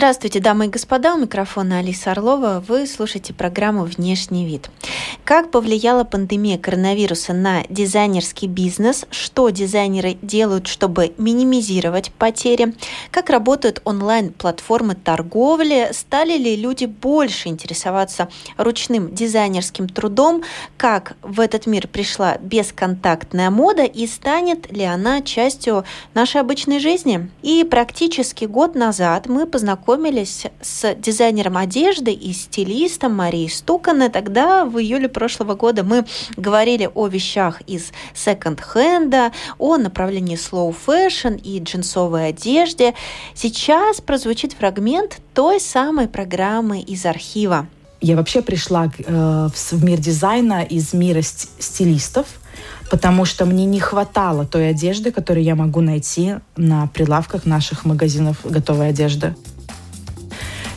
Здравствуйте, дамы и господа, у микрофона Алиса Орлова. Вы слушаете программу «Внешний вид». Как повлияла пандемия коронавируса на дизайнерский бизнес? Что дизайнеры делают, чтобы минимизировать потери? Как работают онлайн-платформы торговли? Стали ли люди больше интересоваться ручным дизайнерским трудом? Как в этот мир пришла бесконтактная мода и станет ли она частью нашей обычной жизни? И практически год назад мы познакомились с дизайнером одежды и стилистом Марией Стуканой. Тогда в июле прошлого года мы говорили о вещах из секонд-хенда, о направлении slow fashion и джинсовой одежде. Сейчас прозвучит фрагмент той самой программы из архива. Я вообще пришла э, в мир дизайна из мира стилистов, потому что мне не хватало той одежды, которую я могу найти на прилавках наших магазинов готовой одежды.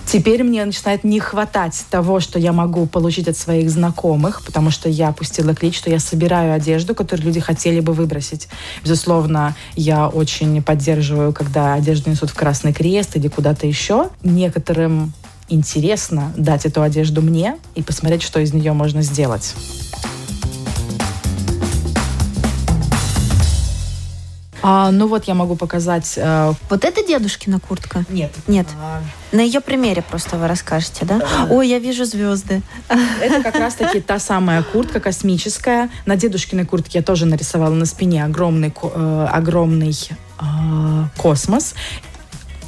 Теперь мне начинает не хватать того, что я могу получить от своих знакомых, потому что я опустила клич, что я собираю одежду, которую люди хотели бы выбросить. Безусловно, я очень поддерживаю, когда одежду несут в Красный Крест или куда-то еще. Некоторым интересно дать эту одежду мне и посмотреть, что из нее можно сделать. А, ну вот я могу показать. Э... Вот это дедушкина куртка? Нет. Нет. А... На ее примере просто вы расскажете, да? да? Ой, я вижу звезды. Это как раз-таки та самая куртка космическая. На дедушкиной куртке я тоже нарисовала на спине огромный, э, огромный э, космос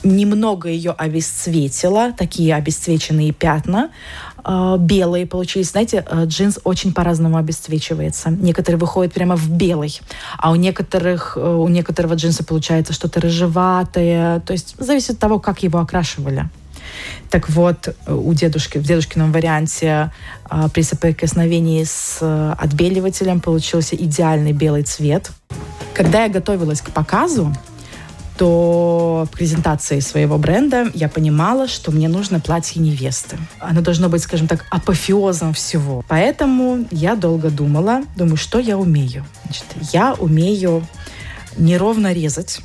немного ее обесцветила, такие обесцвеченные пятна. А, белые получились. Знаете, э, джинс очень по-разному обесцвечивается. Некоторые выходят прямо в белый, а у некоторых, э, у некоторого джинса получается что-то рыжеватое. То есть зависит от того, как его окрашивали. Так вот, э, у дедушки, в дедушкином варианте при соприкосновении с отбеливателем получился идеальный белый цвет. Когда я готовилась к показу, то презентации своего бренда я понимала, что мне нужно платье невесты. Оно должно быть, скажем так, апофеозом всего. Поэтому я долго думала, думаю, что я умею. Значит, я умею неровно резать,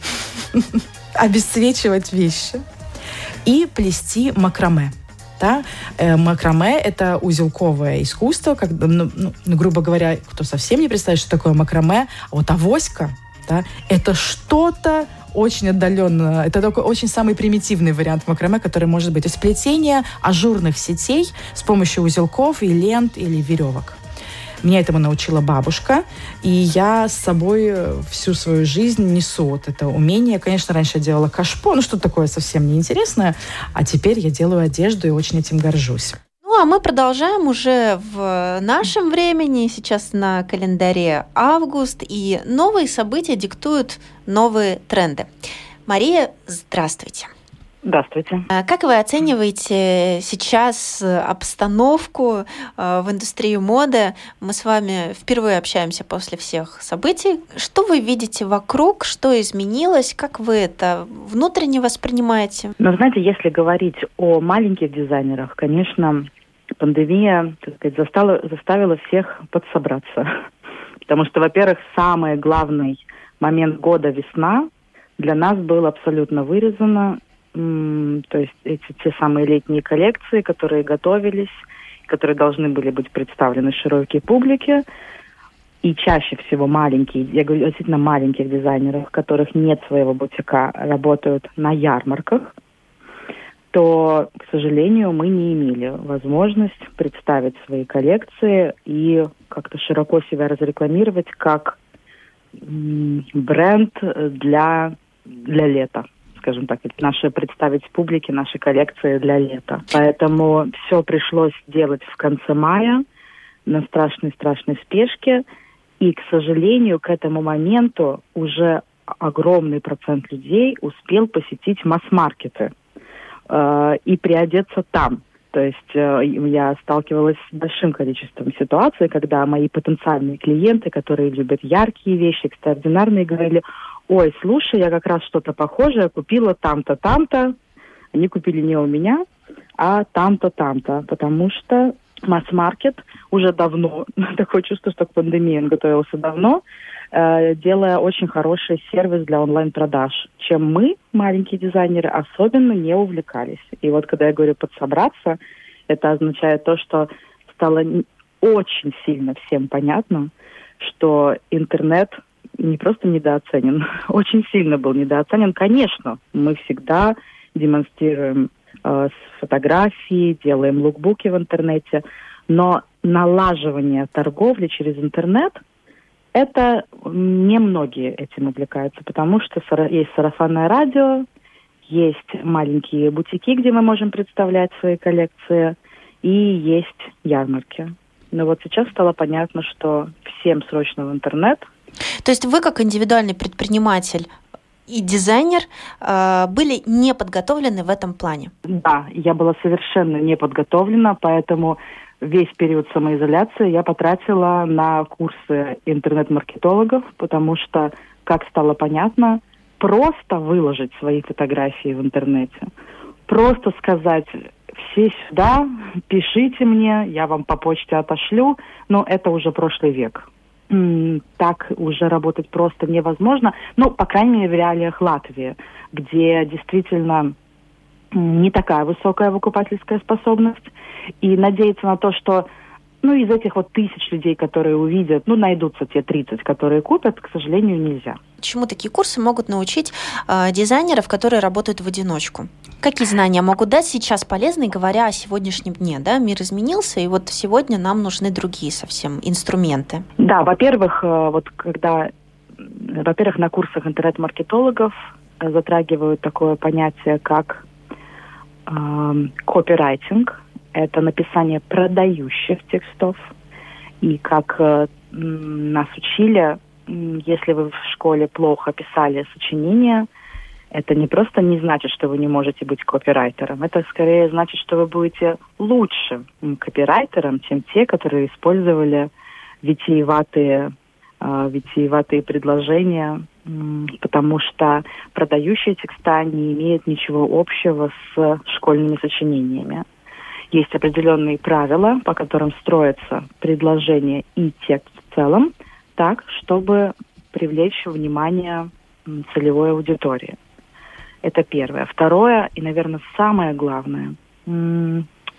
обесцвечивать вещи и плести макраме. Да? Э, макраме — это узелковое искусство, как, ну, ну, грубо говоря, кто совсем не представляет, что такое макраме, а вот авоська — да, это что-то очень отдаленно. Это такой очень самый примитивный вариант макраме, который может быть. Сплетение ажурных сетей с помощью узелков и лент или веревок. Меня этому научила бабушка, и я с собой всю свою жизнь несу вот это умение. Конечно, раньше я делала кашпо, ну что такое совсем неинтересное, а теперь я делаю одежду и очень этим горжусь. Ну, а мы продолжаем уже в нашем времени. Сейчас на календаре август, и новые события диктуют новые тренды. Мария, здравствуйте. Здравствуйте. А как вы оцениваете сейчас обстановку а, в индустрии моды? Мы с вами впервые общаемся после всех событий. Что вы видите вокруг? Что изменилось? Как вы это внутренне воспринимаете? Ну, знаете, если говорить о маленьких дизайнерах, конечно, пандемия, так сказать, застала, заставила всех подсобраться. Потому что, во-первых, самый главный момент года весна для нас был абсолютно вырезано. То есть эти те самые летние коллекции, которые готовились, которые должны были быть представлены широкой публике. И чаще всего маленькие, я говорю действительно маленьких дизайнеров, которых нет своего бутика, работают на ярмарках – то, к сожалению, мы не имели возможность представить свои коллекции и как-то широко себя разрекламировать как бренд для, для лета скажем так, наши представить публике наши коллекции для лета. Поэтому все пришлось делать в конце мая на страшной-страшной спешке. И, к сожалению, к этому моменту уже огромный процент людей успел посетить масс-маркеты э, и приодеться там. То есть э, я сталкивалась с большим количеством ситуаций, когда мои потенциальные клиенты, которые любят яркие вещи, экстраординарные, говорили, ой, слушай, я как раз что-то похожее купила там-то, там-то. Они купили не у меня, а там-то, там-то, потому что масс-маркет уже давно, такое чувство, что к пандемии он готовился давно, э, делая очень хороший сервис для онлайн-продаж, чем мы, маленькие дизайнеры, особенно не увлекались. И вот когда я говорю подсобраться, это означает то, что стало очень сильно всем понятно, что интернет не просто недооценен, очень сильно был недооценен. Конечно, мы всегда демонстрируем э, фотографии, делаем лукбуки в интернете, но налаживание торговли через интернет – это немногие этим увлекаются, потому что есть сарафанное радио, есть маленькие бутики, где мы можем представлять свои коллекции, и есть ярмарки. Но вот сейчас стало понятно, что всем срочно в интернет. То есть вы как индивидуальный предприниматель и дизайнер э, были не подготовлены в этом плане? Да, я была совершенно не подготовлена, поэтому весь период самоизоляции я потратила на курсы интернет-маркетологов, потому что, как стало понятно, просто выложить свои фотографии в интернете, просто сказать все сюда, пишите мне, я вам по почте отошлю, но это уже прошлый век. Так уже работать просто невозможно, ну, по крайней мере, в реалиях Латвии, где действительно не такая высокая выкупательская способность, и надеяться на то, что ну, из этих вот тысяч людей, которые увидят, ну, найдутся те 30, которые купят, к сожалению, нельзя. Чему такие курсы могут научить э, дизайнеров, которые работают в одиночку? Какие знания могут дать сейчас полезные, говоря о сегодняшнем дне? Да? Мир изменился, и вот сегодня нам нужны другие совсем инструменты. Да, во-первых, э, вот когда, во-первых, на курсах интернет-маркетологов э, затрагивают такое понятие, как э, копирайтинг, это написание продающих текстов. И как э, нас учили, если вы в школе плохо писали сочинение, это не просто не значит, что вы не можете быть копирайтером. Это скорее значит, что вы будете лучшим копирайтером, чем те, которые использовали витиеватые, э, витиеватые предложения, потому что продающие текста не имеют ничего общего с школьными сочинениями. Есть определенные правила, по которым строится предложение и текст в целом, так, чтобы привлечь внимание целевой аудитории. Это первое. Второе, и, наверное, самое главное,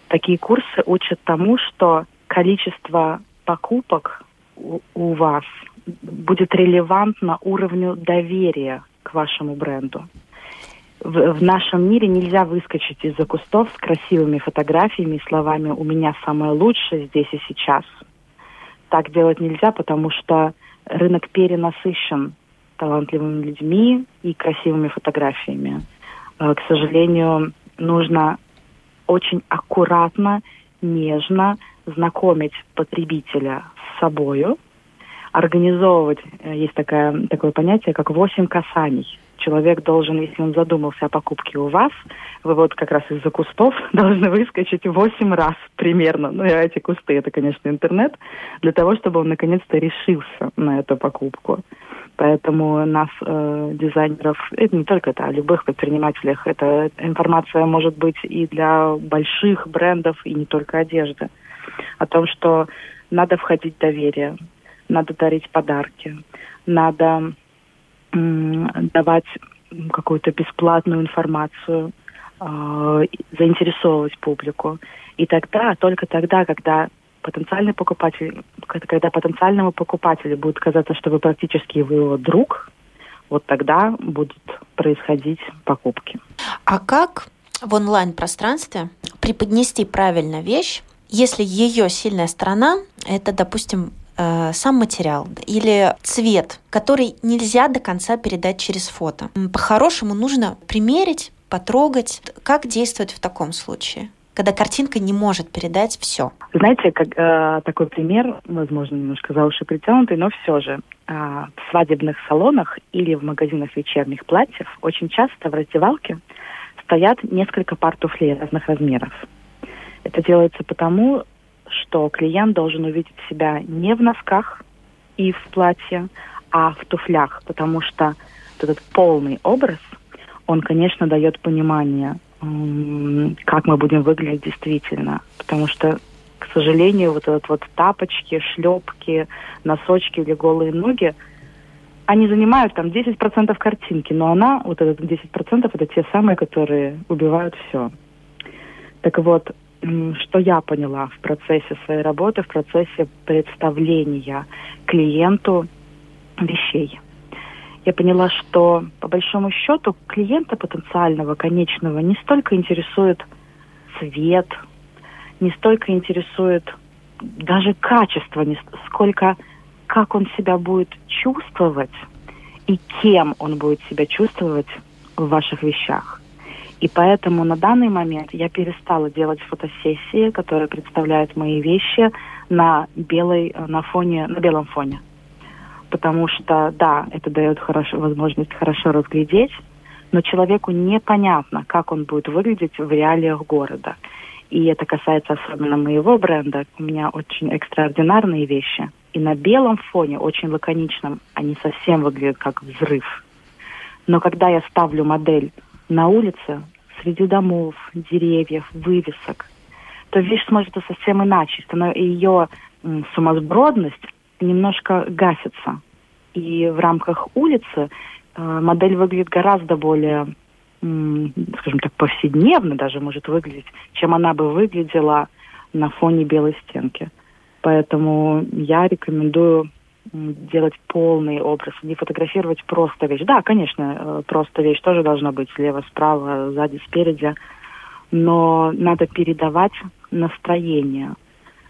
такие курсы учат тому, что количество покупок у вас будет релевантно уровню доверия к вашему бренду в, в нашем мире нельзя выскочить из-за кустов с красивыми фотографиями и словами «у меня самое лучшее здесь и сейчас». Так делать нельзя, потому что рынок перенасыщен талантливыми людьми и красивыми фотографиями. Э, к сожалению, нужно очень аккуратно, нежно знакомить потребителя с собою, организовывать, э, есть такое, такое понятие, как восемь касаний – человек должен, если он задумался о покупке у вас, вы вот как раз из-за кустов должны выскочить восемь раз примерно. Ну, эти кусты, это, конечно, интернет, для того, чтобы он наконец-то решился на эту покупку. Поэтому нас, э, дизайнеров, это не только это, а любых предпринимателях, эта информация может быть и для больших брендов, и не только одежды. О том, что надо входить в доверие, надо дарить подарки, надо давать какую-то бесплатную информацию, э, заинтересовывать публику. И тогда, только тогда, когда потенциальный покупатель, когда потенциальному покупателю будет казаться, что вы практически его друг, вот тогда будут происходить покупки. А как в онлайн-пространстве преподнести правильно вещь, если ее сильная сторона – это, допустим, Э, сам материал или цвет, который нельзя до конца передать через фото. По-хорошему нужно примерить, потрогать. Как действовать в таком случае? когда картинка не может передать все. Знаете, как, э, такой пример, возможно, немножко за уши притянутый, но все же э, в свадебных салонах или в магазинах вечерних платьев очень часто в раздевалке стоят несколько пар туфлей разных размеров. Это делается потому, что клиент должен увидеть себя не в носках и в платье, а в туфлях, потому что этот полный образ, он, конечно, дает понимание, как мы будем выглядеть действительно. Потому что, к сожалению, вот этот вот тапочки, шлепки, носочки или голые ноги, они занимают там 10% картинки, но она, вот этот 10%, это те самые, которые убивают все. Так вот, что я поняла в процессе своей работы, в процессе представления клиенту вещей. Я поняла, что по большому счету клиента потенциального, конечного, не столько интересует цвет, не столько интересует даже качество, не сколько как он себя будет чувствовать и кем он будет себя чувствовать в ваших вещах. И поэтому на данный момент я перестала делать фотосессии, которые представляют мои вещи на белой, на фоне, на белом фоне. Потому что, да, это дает хорошо, возможность хорошо разглядеть, но человеку непонятно, как он будет выглядеть в реалиях города. И это касается особенно моего бренда. У меня очень экстраординарные вещи. И на белом фоне, очень лаконичном, они совсем выглядят как взрыв. Но когда я ставлю модель на улице, среди домов, деревьев, вывесок, то вещь смотрится совсем иначе. Ее сумасбродность немножко гасится. И в рамках улицы э, модель выглядит гораздо более, скажем так, повседневно даже может выглядеть, чем она бы выглядела на фоне белой стенки. Поэтому я рекомендую делать полный образ, не фотографировать просто вещь. Да, конечно, э, просто вещь тоже должна быть слева, справа, сзади, спереди, но надо передавать настроение,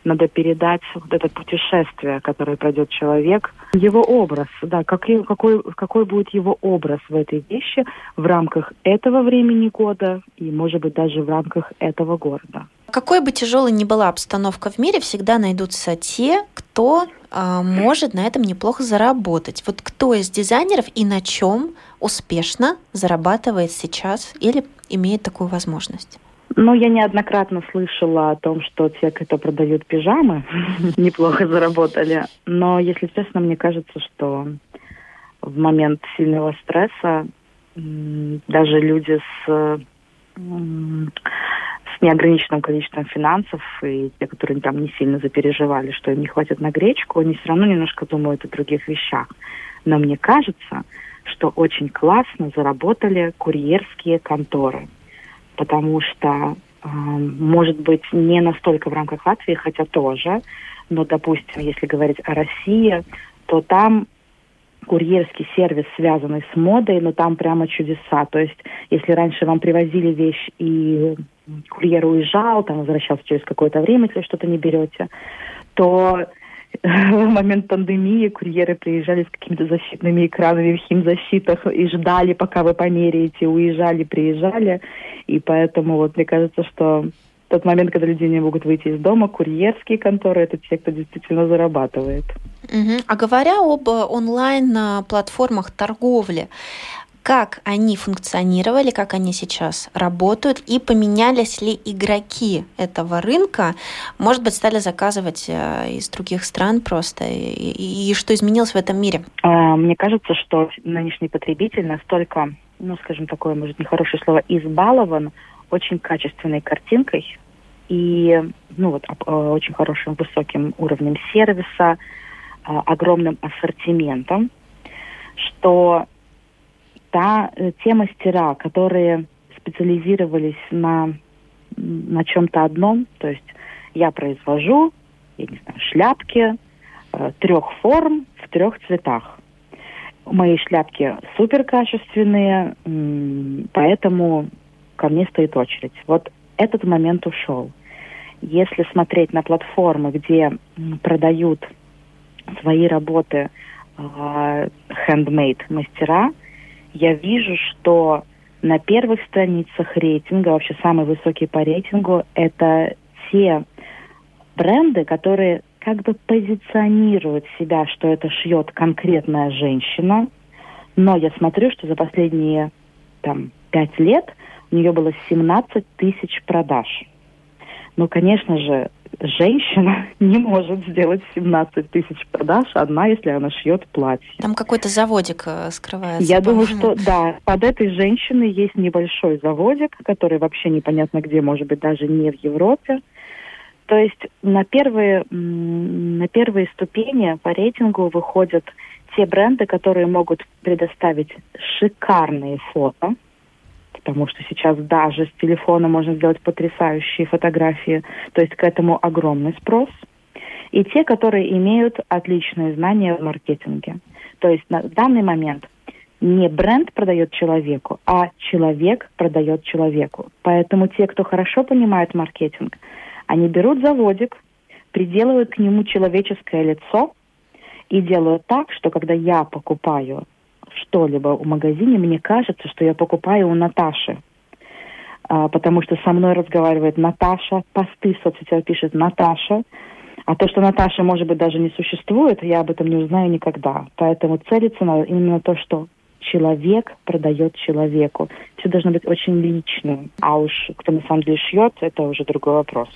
надо передать вот это путешествие, которое пройдет человек, его образ, да, какой, какой, какой будет его образ в этой вещи в рамках этого времени года и, может быть, даже в рамках этого города. Какой бы тяжелой ни была обстановка в мире, всегда найдутся те, кто э, может на этом неплохо заработать. Вот кто из дизайнеров и на чем успешно зарабатывает сейчас или имеет такую возможность? Ну, я неоднократно слышала о том, что те, кто продают пижамы, неплохо заработали. Но, если честно, мне кажется, что в момент сильного стресса даже люди с неограниченным количеством финансов, и те, которые там не сильно запереживали, что им не хватит на гречку, они все равно немножко думают о других вещах. Но мне кажется, что очень классно заработали курьерские конторы, потому что, э, может быть, не настолько в рамках Латвии, хотя тоже, но, допустим, если говорить о России, то там курьерский сервис, связанный с модой, но там прямо чудеса. То есть, если раньше вам привозили вещь и курьер уезжал, там возвращался через какое-то время, если что-то не берете, то в момент пандемии курьеры приезжали с какими-то защитными экранами в химзащитах и ждали, пока вы померяете, уезжали, приезжали. И поэтому вот мне кажется, что тот момент, когда люди не могут выйти из дома, курьерские конторы – это те, кто действительно зарабатывает. Угу. А говоря об онлайн-платформах торговли, как они функционировали, как они сейчас работают и поменялись ли игроки этого рынка, может быть, стали заказывать э, из других стран просто, и, и, и что изменилось в этом мире? А, мне кажется, что нынешний потребитель настолько, ну, скажем, такое, может, нехорошее слово, избалован очень качественной картинкой и, ну, вот, э, очень хорошим высоким уровнем сервиса, э, огромным ассортиментом, что та, э, те мастера, которые специализировались на, на чем-то одном, то есть я произвожу, я не знаю, шляпки э, трех форм в трех цветах. Мои шляпки супер качественные, поэтому ко мне стоит очередь. Вот этот момент ушел. Если смотреть на платформы, где продают свои работы э, handmade мастера, я вижу, что на первых страницах рейтинга, вообще самый высокий по рейтингу, это те бренды, которые как бы позиционируют себя, что это шьет конкретная женщина, но я смотрю, что за последние там, пять лет у нее было 17 тысяч продаж. Ну, конечно же, женщина не может сделать 17 тысяч продаж одна, если она шьет платье. Там какой-то заводик э, скрывается. Я думаю, что да, под этой женщиной есть небольшой заводик, который вообще непонятно где, может быть, даже не в Европе. То есть на первые, на первые ступени по рейтингу выходят те бренды, которые могут предоставить шикарные фото, потому что сейчас даже с телефона можно сделать потрясающие фотографии, то есть к этому огромный спрос. И те, которые имеют отличные знания в маркетинге. То есть на данный момент не бренд продает человеку, а человек продает человеку. Поэтому те, кто хорошо понимает маркетинг, они берут заводик, приделывают к нему человеческое лицо и делают так, что когда я покупаю что-либо в магазине, мне кажется, что я покупаю у Наташи. А, потому что со мной разговаривает Наташа, посты в соцсетях пишет Наташа. А то, что Наташа, может быть, даже не существует, я об этом не узнаю никогда. Поэтому целиться надо именно то, что человек продает человеку. Все должно быть очень личным. А уж кто на самом деле шьет, это уже другой вопрос.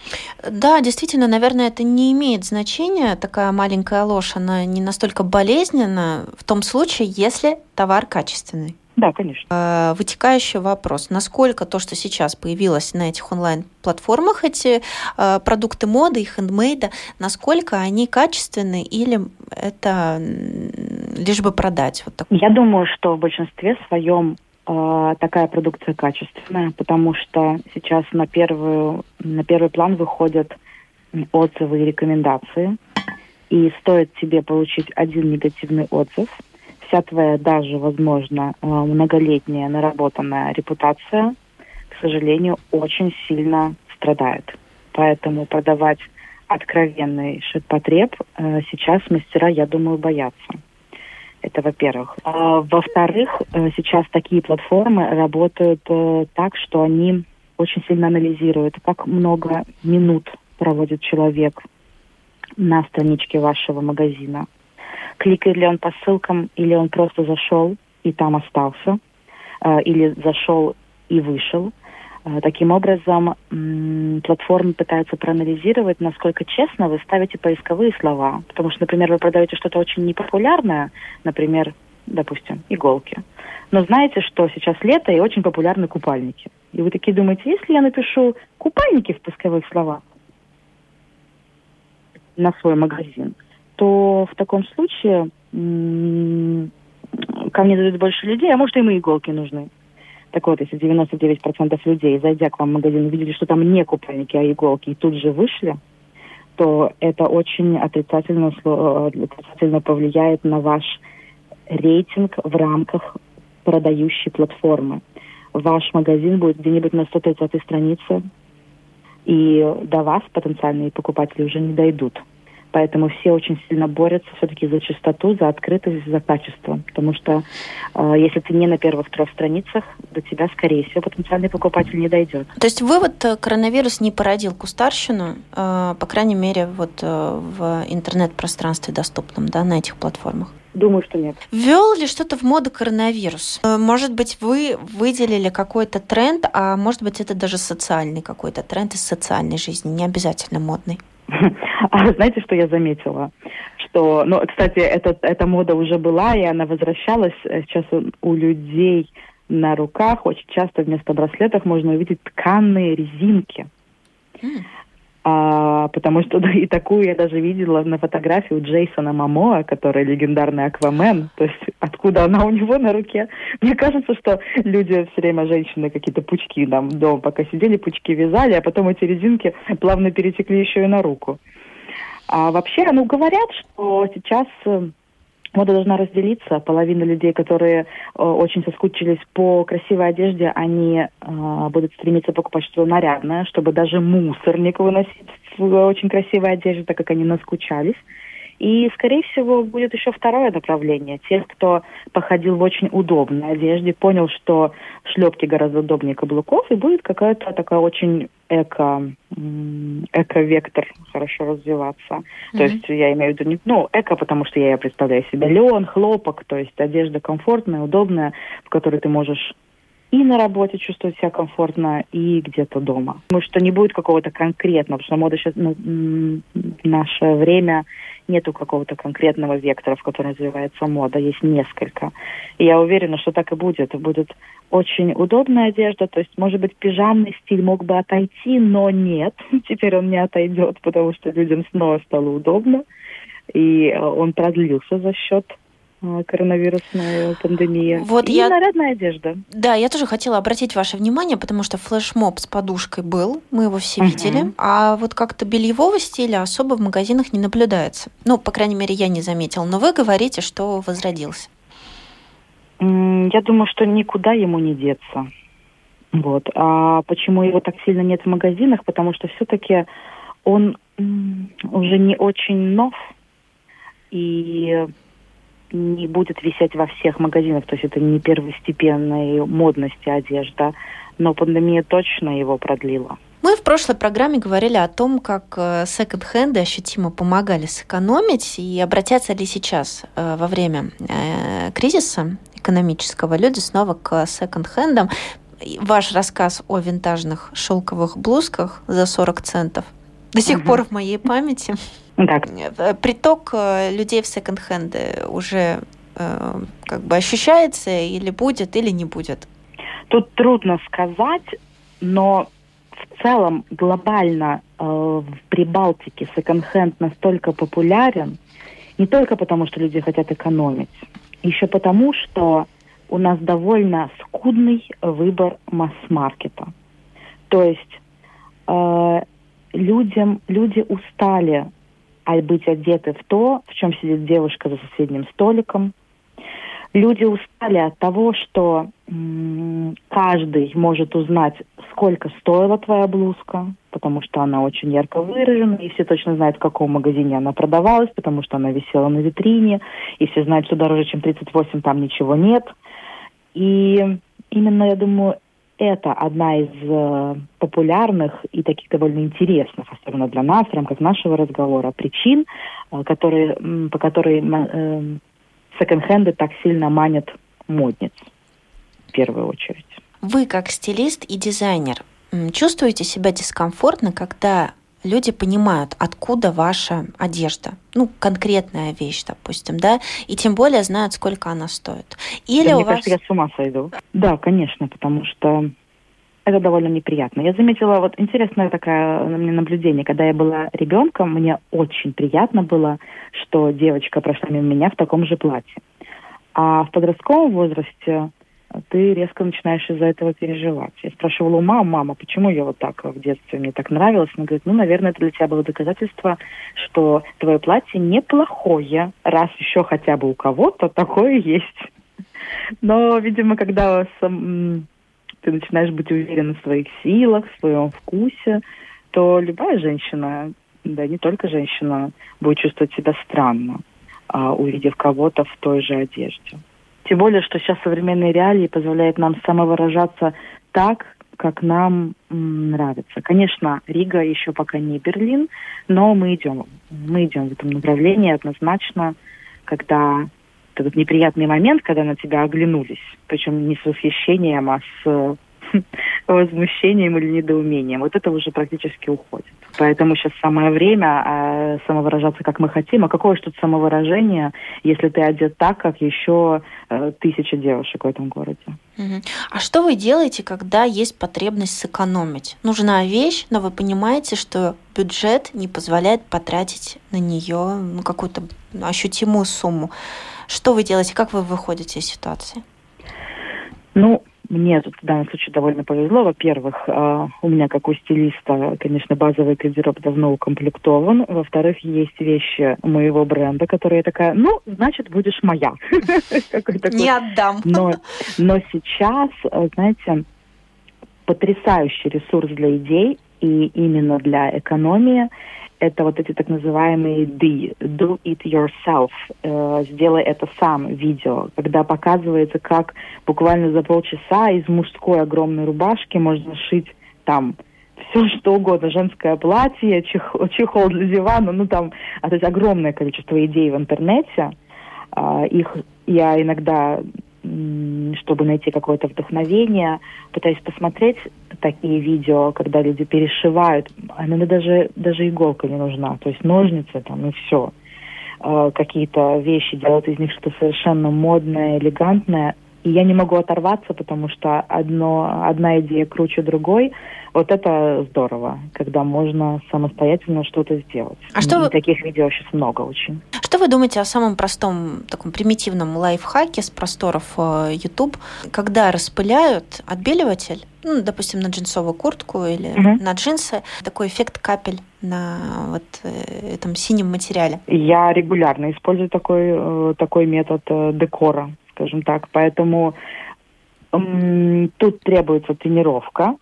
Да, действительно, наверное, это не имеет значения. Такая маленькая ложь, она не настолько болезненна в том случае, если товар качественный. Да, конечно. Э, вытекающий вопрос. Насколько то, что сейчас появилось на этих онлайн-платформах, эти э, продукты моды и хендмейда, насколько они качественны или это лишь бы продать? Вот так? Я думаю, что в большинстве своем э, такая продукция качественная, потому что сейчас на, первую, на первый план выходят отзывы и рекомендации. И стоит тебе получить один негативный отзыв – вся твоя даже, возможно, э, многолетняя наработанная репутация, к сожалению, очень сильно страдает. Поэтому продавать откровенный ширпотреб э, сейчас мастера, я думаю, боятся. Это во-первых. А, во-вторых, э, сейчас такие платформы работают так, что они очень сильно анализируют, как много минут проводит человек на страничке вашего магазина, кликает ли он по ссылкам, или он просто зашел и там остался, э, или зашел и вышел. Э, таким образом, платформы пытаются проанализировать, насколько честно вы ставите поисковые слова. Потому что, например, вы продаете что-то очень непопулярное, например, допустим, иголки. Но знаете, что сейчас лето и очень популярны купальники. И вы такие думаете, если я напишу купальники в поисковых словах на свой магазин, то в таком случае ко мне зайдут больше людей, а может, им и иголки нужны. Так вот, если 99% людей, зайдя к вам в магазин, увидели, что там не купальники, а иголки, и тут же вышли, то это очень отрицательно, отрицательно повлияет на ваш рейтинг в рамках продающей платформы. Ваш магазин будет где-нибудь на 130 странице, и до вас потенциальные покупатели уже не дойдут. Поэтому все очень сильно борются все-таки за чистоту, за открытость, за качество. Потому что э, если ты не на первых трех страницах, до тебя, скорее всего, потенциальный покупатель не дойдет. То есть вывод, э, коронавирус не породил кустарщину, э, по крайней мере, вот э, в интернет-пространстве доступном, да, на этих платформах? Думаю, что нет. Ввел ли что-то в моду коронавирус? Э, может быть, вы выделили какой-то тренд, а может быть, это даже социальный какой-то тренд из социальной жизни, не обязательно модный? А знаете, что я заметила? Что, ну, кстати, эта, эта мода уже была, и она возвращалась. Э, сейчас у людей на руках очень часто вместо браслетов можно увидеть тканые резинки. А, потому что да, и такую я даже видела на фотографии у Джейсона Мамоа, который легендарный Аквамен. То есть откуда она у него на руке. Мне кажется, что люди все время, женщины, какие-то пучки там дома пока сидели, пучки вязали, а потом эти резинки плавно перетекли еще и на руку. А вообще, ну, говорят, что сейчас э, Мода должна разделиться. Половина людей, которые э, очень соскучились по красивой одежде, они э, будут стремиться покупать что-то нарядное, чтобы даже мусорник выносить в очень красивой одежде, так как они наскучались. И, скорее всего, будет еще второе направление. Тех, кто походил в очень удобной одежде, понял, что шлепки гораздо удобнее каблуков, и будет какая-то такая очень эко, эко-вектор хорошо развиваться. Mm-hmm. То есть я имею в виду, не, ну, эко, потому что я представляю себе лен, хлопок, то есть одежда комфортная, удобная, в которой ты можешь и на работе чувствовать себя комфортно, и где-то дома. Потому что не будет какого-то конкретного, потому что мода сейчас ну, в наше время нету какого-то конкретного вектора, в котором развивается мода, есть несколько. И я уверена, что так и будет. Будет очень удобная одежда, то есть, может быть, пижамный стиль мог бы отойти, но нет, теперь он не отойдет, потому что людям снова стало удобно, и э, он продлился за счет э, коронавирусная пандемия. Вот и я... нарядная одежда. Да, я тоже хотела обратить ваше внимание, потому что флешмоб с подушкой был, мы его все uh-huh. видели, а вот как-то бельевого стиля особо в магазинах не наблюдается. Ну, по крайней мере, я не заметила. Но вы говорите, что возродился. Я думаю, что никуда ему не деться. Вот. А почему его так сильно нет в магазинах? Потому что все-таки он уже не очень нов и не будет висеть во всех магазинах. То есть это не первостепенной модности одежда. Но пандемия точно его продлила. Мы в прошлой программе говорили о том, как э, секонд-хенды ощутимо помогали сэкономить, и обратятся ли сейчас э, во время э, кризиса экономического люди снова к секонд-хендам. Ваш рассказ о винтажных шелковых блузках за 40 центов до сих угу. пор в моей памяти. Так. Приток людей в секонд-хенды уже как бы ощущается или будет, или не будет? Тут трудно сказать, но в целом глобально э, в Прибалтике секонд-хенд настолько популярен, не только потому, что люди хотят экономить, еще потому, что у нас довольно скудный выбор масс-маркета. То есть э, людям, люди устали быть одеты в то, в чем сидит девушка за соседним столиком, Люди устали от того, что каждый может узнать, сколько стоила твоя блузка, потому что она очень ярко выражена, и все точно знают, в каком магазине она продавалась, потому что она висела на витрине, и все знают, что дороже, чем 38, там ничего нет. И именно, я думаю, это одна из э, популярных и таких довольно интересных, особенно для нас, в рамках нашего разговора, причин, э, которые, по которой э, секонд-хенды так сильно манят модниц в первую очередь. Вы как стилист и дизайнер чувствуете себя дискомфортно, когда люди понимают, откуда ваша одежда, ну, конкретная вещь, допустим, да, и тем более знают, сколько она стоит. Или да, у мне вас... кажется, я с ума сойду. Да, конечно, потому что это довольно неприятно. Я заметила, вот интересное такое мне наблюдение. Когда я была ребенком, мне очень приятно было, что девочка прошла мимо меня в таком же платье. А в подростковом возрасте ты резко начинаешь из-за этого переживать. Я спрашивала у мамы, мама, почему я вот так в детстве мне так нравилось? Она говорит, ну, наверное, это для тебя было доказательство, что твое платье неплохое, раз еще хотя бы у кого-то такое есть. Но, видимо, когда сам, ты начинаешь быть уверен в своих силах, в своем вкусе, то любая женщина, да не только женщина, будет чувствовать себя странно, а, увидев кого-то в той же одежде. Тем более, что сейчас современные реалии позволяют нам самовыражаться так, как нам нравится. Конечно, Рига еще пока не Берлин, но мы идем, мы идем в этом направлении однозначно, когда этот неприятный момент, когда на тебя оглянулись, причем не с восхищением, а с возмущением или недоумением. Вот это уже практически уходит. Поэтому сейчас самое время а, самовыражаться, как мы хотим. А какое же тут самовыражение, если ты одет так, как еще э, тысяча девушек в этом городе? А что вы делаете, когда есть потребность сэкономить? Нужна вещь, но вы понимаете, что бюджет не позволяет потратить на нее ну, какую-то ощутимую сумму. Что вы делаете? Как вы выходите из ситуации? Ну, мне тут в данном случае довольно повезло. Во-первых, э, у меня, как у стилиста, конечно, базовый гардероб давно укомплектован. Во-вторых, есть вещи моего бренда, которые я такая, ну, значит, будешь моя. Не отдам. Но, но сейчас, э, знаете, потрясающий ресурс для идей и именно для экономии – это вот эти так называемые D, do it yourself, э, сделай это сам видео, когда показывается, как буквально за полчаса из мужской огромной рубашки можно шить там все что угодно, женское платье, чехол, чехол для дивана, ну там, а то есть огромное количество идей в интернете. Э, их я иногда чтобы найти какое-то вдохновение, пытаюсь посмотреть такие видео, когда люди перешивают. Иногда даже, даже иголка не нужна, то есть ножницы там и все. Э, какие-то вещи, делают из них что-то совершенно модное, элегантное. И я не могу оторваться, потому что одно, одна идея круче другой. Вот это здорово, когда можно самостоятельно что-то сделать. А что вы... Таких видео сейчас много очень. Что вы думаете о самом простом, таком примитивном лайфхаке с просторов э, YouTube, когда распыляют отбеливатель, ну, допустим, на джинсовую куртку или угу. на джинсы, такой эффект капель на вот э, этом синем материале? Я регулярно использую такой, э, такой метод декора скажем так. Поэтому тут требуется тренировка.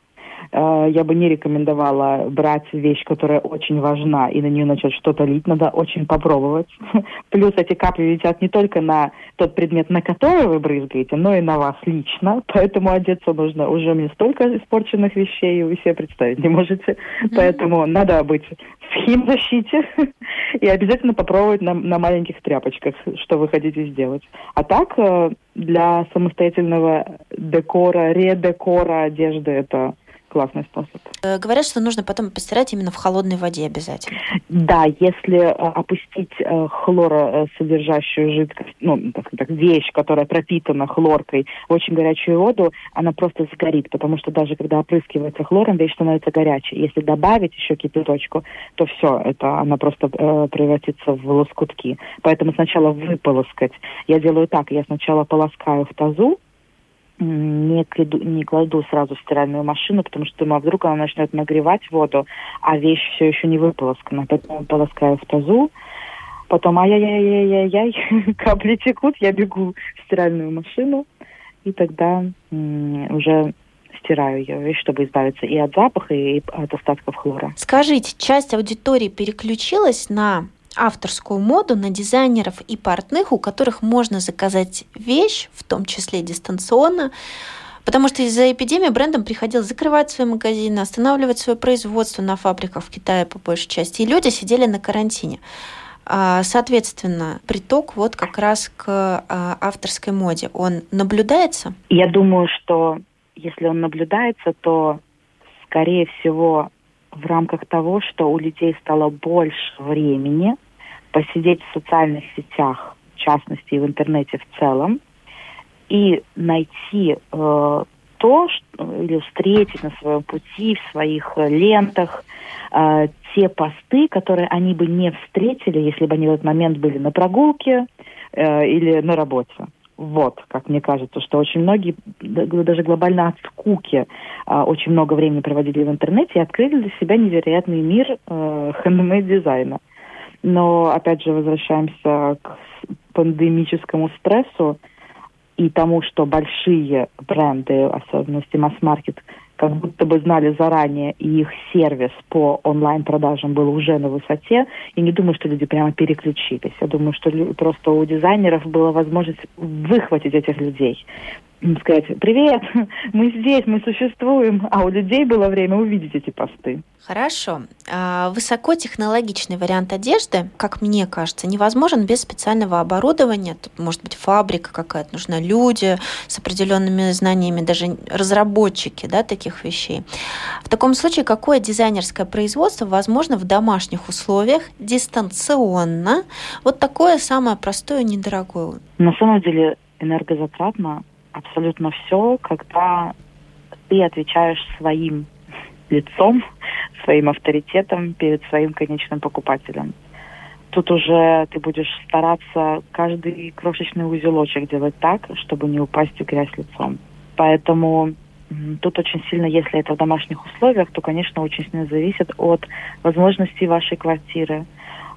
Э, я бы не рекомендовала брать вещь, которая очень важна, и на нее начать что-то лить. Надо очень попробовать. Плюс эти капли летят не только на тот предмет, на который вы брызгаете, но и на вас лично. Поэтому одеться нужно. Уже мне столько испорченных вещей, вы себе представить не можете. Поэтому надо быть в химзащите и обязательно попробовать на, на маленьких тряпочках, что вы хотите сделать. А так, э, для самостоятельного декора, редекора одежды это классный способ. Э, говорят, что нужно потом постирать именно в холодной воде обязательно. Да, если э, опустить э, хлоросодержащую жидкость, ну, так сказать, вещь, которая пропитана хлоркой в очень горячую воду, она просто сгорит, потому что даже когда опрыскивается хлором, вещь становится горячей. Если добавить еще кипяточку, то все, это она просто э, превратится в лоскутки. Поэтому сначала выполоскать. Я делаю так, я сначала полоскаю в тазу, не кладу, не кладу сразу в стиральную машину, потому что думаю, а вдруг она начнет нагревать воду, а вещь все еще не выполоскана. Поэтому полоскаю в тазу, потом ай-яй-яй-яй-яй, капли текут, я бегу в стиральную машину, и тогда уже стираю ее вещь, чтобы избавиться и от запаха, и от остатков хлора. Скажите, часть аудитории переключилась на авторскую моду на дизайнеров и портных, у которых можно заказать вещь, в том числе дистанционно, Потому что из-за эпидемии брендам приходилось закрывать свои магазины, останавливать свое производство на фабриках в Китае по большей части. И люди сидели на карантине. А, соответственно, приток вот как раз к а, авторской моде, он наблюдается? Я думаю, что если он наблюдается, то, скорее всего, в рамках того, что у людей стало больше времени посидеть в социальных сетях, в частности, и в интернете в целом, и найти э, то, что, или встретить на своем пути, в своих э, лентах, э, те посты, которые они бы не встретили, если бы они в этот момент были на прогулке э, или на работе. Вот, как мне кажется, что очень многие, даже глобально от скуки, а, очень много времени проводили в интернете и открыли для себя невероятный мир э, хендмейд-дизайна. Но, опять же, возвращаемся к пандемическому стрессу и тому, что большие бренды, особенности масс-маркет, как будто бы знали заранее, и их сервис по онлайн-продажам был уже на высоте. И не думаю, что люди прямо переключились. Я думаю, что просто у дизайнеров была возможность выхватить этих людей сказать, привет, мы здесь, мы существуем, а у людей было время увидеть эти посты. Хорошо. А, высокотехнологичный вариант одежды, как мне кажется, невозможен без специального оборудования. Тут может быть фабрика какая-то, нужна люди с определенными знаниями, даже разработчики да, таких вещей. В таком случае, какое дизайнерское производство возможно в домашних условиях, дистанционно, вот такое самое простое недорогое? На самом деле энергозатратно абсолютно все, когда ты отвечаешь своим лицом, своим авторитетом перед своим конечным покупателем. Тут уже ты будешь стараться каждый крошечный узелочек делать так, чтобы не упасть в грязь лицом. Поэтому тут очень сильно, если это в домашних условиях, то, конечно, очень сильно зависит от возможностей вашей квартиры.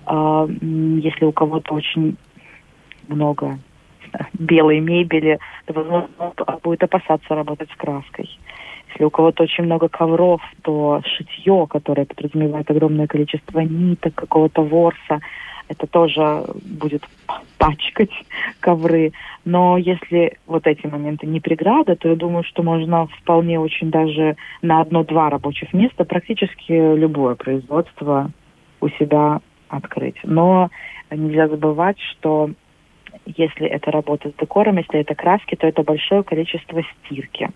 А, если у кого-то очень много белой мебели, то, возможно, он будет опасаться работать с краской. Если у кого-то очень много ковров, то шитье, которое подразумевает огромное количество ниток, какого-то ворса, это тоже будет пачкать ковры. Но если вот эти моменты не преграда, то я думаю, что можно вполне очень даже на одно-два рабочих места практически любое производство у себя открыть. Но нельзя забывать, что если это работа с декором, если это краски, то это большое количество стирки,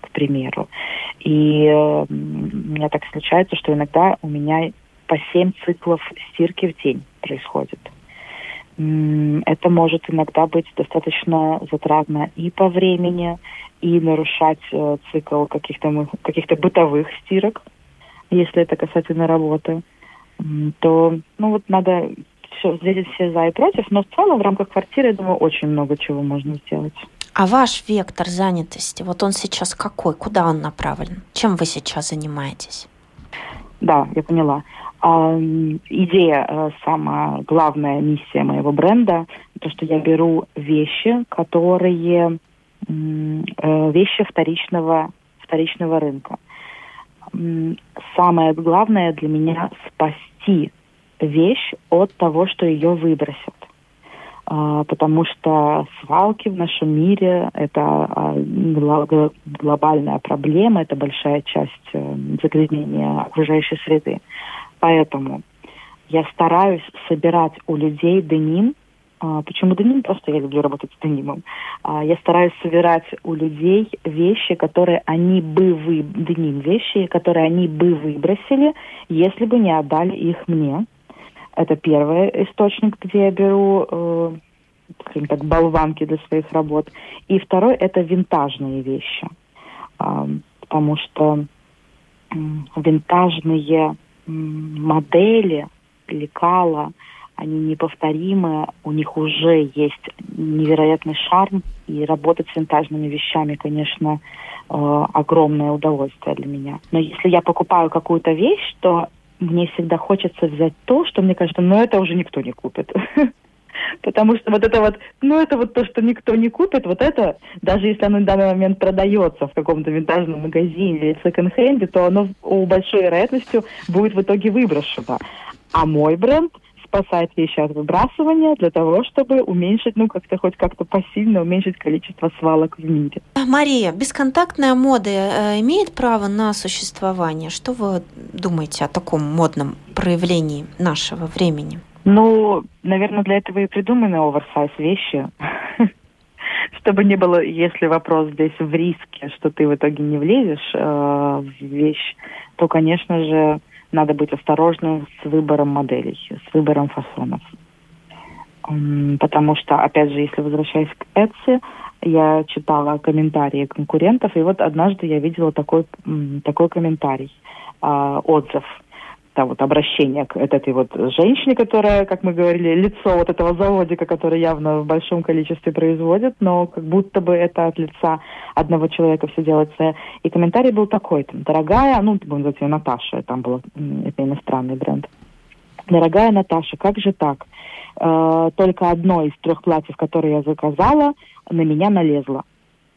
к примеру. И э, у меня так случается, что иногда у меня по 7 циклов стирки в день происходит. Это может иногда быть достаточно затратно и по времени, и нарушать э, цикл каких-то каких-то бытовых стирок, если это касательно работы, то ну вот надо все, здесь все за и против, но в целом в рамках квартиры, я думаю, очень много чего можно сделать. А ваш вектор занятости, вот он сейчас какой? Куда он направлен? Чем вы сейчас занимаетесь? Да, я поняла. А, идея, э, самая главная миссия моего бренда, то, что я беру вещи, которые э, вещи вторичного, вторичного рынка. Самое главное для меня спасти вещь от того, что ее выбросят. А, потому что свалки в нашем мире – это а, глобальная проблема, это большая часть э, загрязнения окружающей среды. Поэтому я стараюсь собирать у людей деним. А, почему деним? Просто я люблю работать с денимом. Я стараюсь собирать у людей вещи, которые они бы вы... Деним вещи, которые они бы выбросили, если бы не отдали их мне. Это первый источник, где я беру, э, скажем так, болванки для своих работ. И второй – это винтажные вещи. Э, потому что э, винтажные э, модели, лекала, они неповторимы, у них уже есть невероятный шарм, и работать с винтажными вещами, конечно, э, огромное удовольствие для меня. Но если я покупаю какую-то вещь, то мне всегда хочется взять то, что мне кажется, ну это уже никто не купит. Потому что вот это вот, ну это вот то, что никто не купит, вот это, даже если оно на данный момент продается в каком-то винтажном магазине или секонд-хенде, то оно у большой вероятностью будет в итоге выброшено. А мой бренд – спасать вещи от выбрасывания для того, чтобы уменьшить, ну, как-то хоть как-то пассивно уменьшить количество свалок в мире. Мария, бесконтактная мода э, имеет право на существование? Что вы думаете о таком модном проявлении нашего времени? Ну, наверное, для этого и придуманы оверсайз вещи. Чтобы не было, если вопрос здесь в риске, что ты в итоге не влезешь э, в вещь, то, конечно же, надо быть осторожным с выбором моделей, с выбором фасонов. Потому что, опять же, если возвращаясь к Etsy, я читала комментарии конкурентов, и вот однажды я видела такой, такой комментарий, а, отзыв – да, вот обращение к этой вот женщине, которая, как мы говорили, лицо вот этого заводика, который явно в большом количестве производит, но как будто бы это от лица одного человека все делается. И комментарий был такой, там, дорогая, ну, будем называть ее Наташа, там был, это иностранный бренд. Дорогая Наташа, как же так? Э, только одно из трех платьев, которые я заказала, на меня налезло.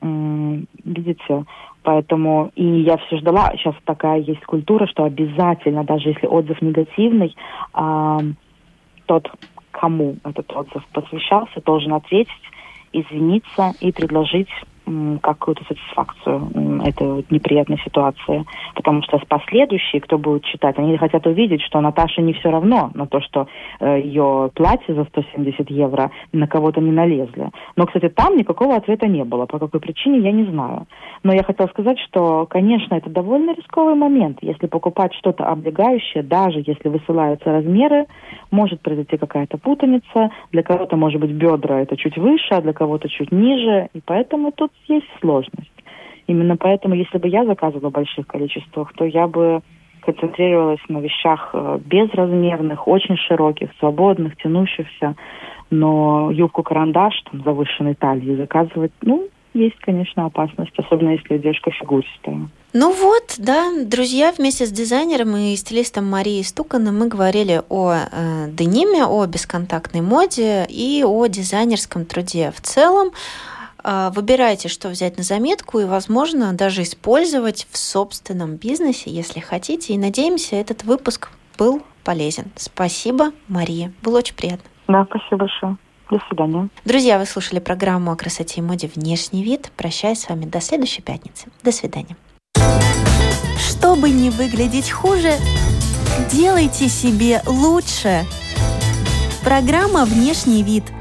Видите? Поэтому и я все ждала, сейчас такая есть культура, что обязательно, даже если отзыв негативный, э, тот, кому этот отзыв посвящался, должен ответить, извиниться и предложить какую-то сатисфакцию этой неприятной ситуации. Потому что последующие, кто будет читать, они хотят увидеть, что Наташе не все равно на то, что э, ее платье за 170 евро на кого-то не налезли. Но, кстати, там никакого ответа не было. По какой причине, я не знаю. Но я хотела сказать, что, конечно, это довольно рисковый момент. Если покупать что-то облегающее, даже если высылаются размеры, может произойти какая-то путаница. Для кого-то, может быть, бедра это чуть выше, а для кого-то чуть ниже. И поэтому тут есть сложность. Именно поэтому, если бы я заказывала в больших количествах, то я бы концентрировалась на вещах э, безразмерных, очень широких, свободных, тянущихся. Но юбку-карандаш там, завышенной талии заказывать, ну, есть, конечно, опасность, особенно если девушка фигуристая. Ну вот, да, друзья, вместе с дизайнером и стилистом Марией Стуканой мы говорили о э, дениме, о бесконтактной моде и о дизайнерском труде в целом. А, выбирайте, что взять на заметку и, возможно, даже использовать в собственном бизнесе, если хотите. И надеемся, этот выпуск был полезен. Спасибо, Мария. Было очень приятно. Да, спасибо большое. До свидания. Друзья, вы слушали программу о красоте и моде «Внешний вид». Прощаюсь с вами до следующей пятницы. До свидания. Чтобы не выглядеть хуже, делайте себе лучше. Программа «Внешний вид» –